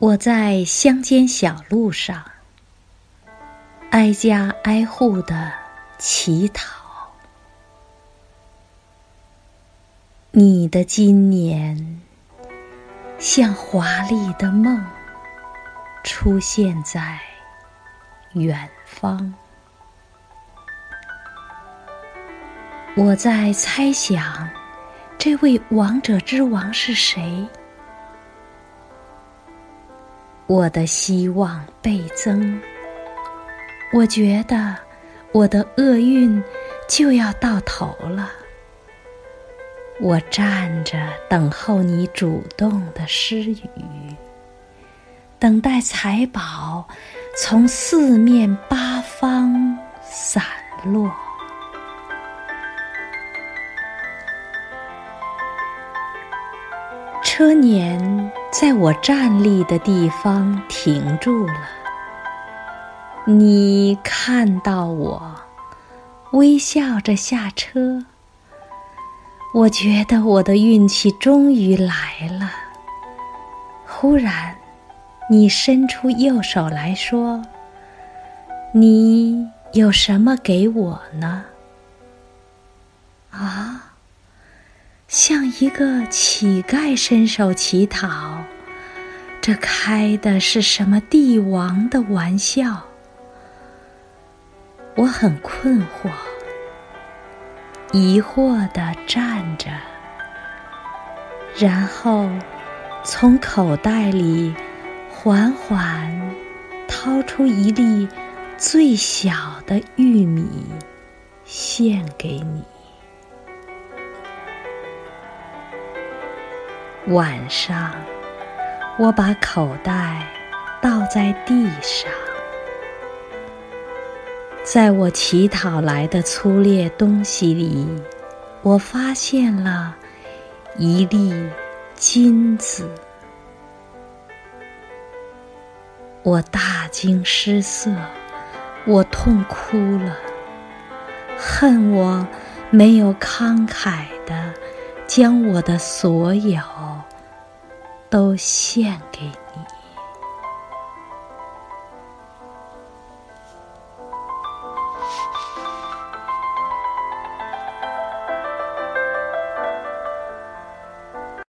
我在乡间小路上，挨家挨户的乞讨。你的今年，像华丽的梦，出现在远方。我在猜想，这位王者之王是谁？我的希望倍增，我觉得我的厄运就要到头了。我站着等候你主动的施予，等待财宝从四面八方散落。车年在我站立的地方停住了。你看到我，微笑着下车。我觉得我的运气终于来了。忽然，你伸出右手来说：“你有什么给我呢？”啊！像一个乞丐伸手乞讨，这开的是什么帝王的玩笑？我很困惑，疑惑地站着，然后从口袋里缓缓掏出一粒最小的玉米，献给你。晚上，我把口袋倒在地上，在我乞讨来的粗劣东西里，我发现了一粒金子。我大惊失色，我痛哭了，恨我没有慷慨的。将我的所有都献给你。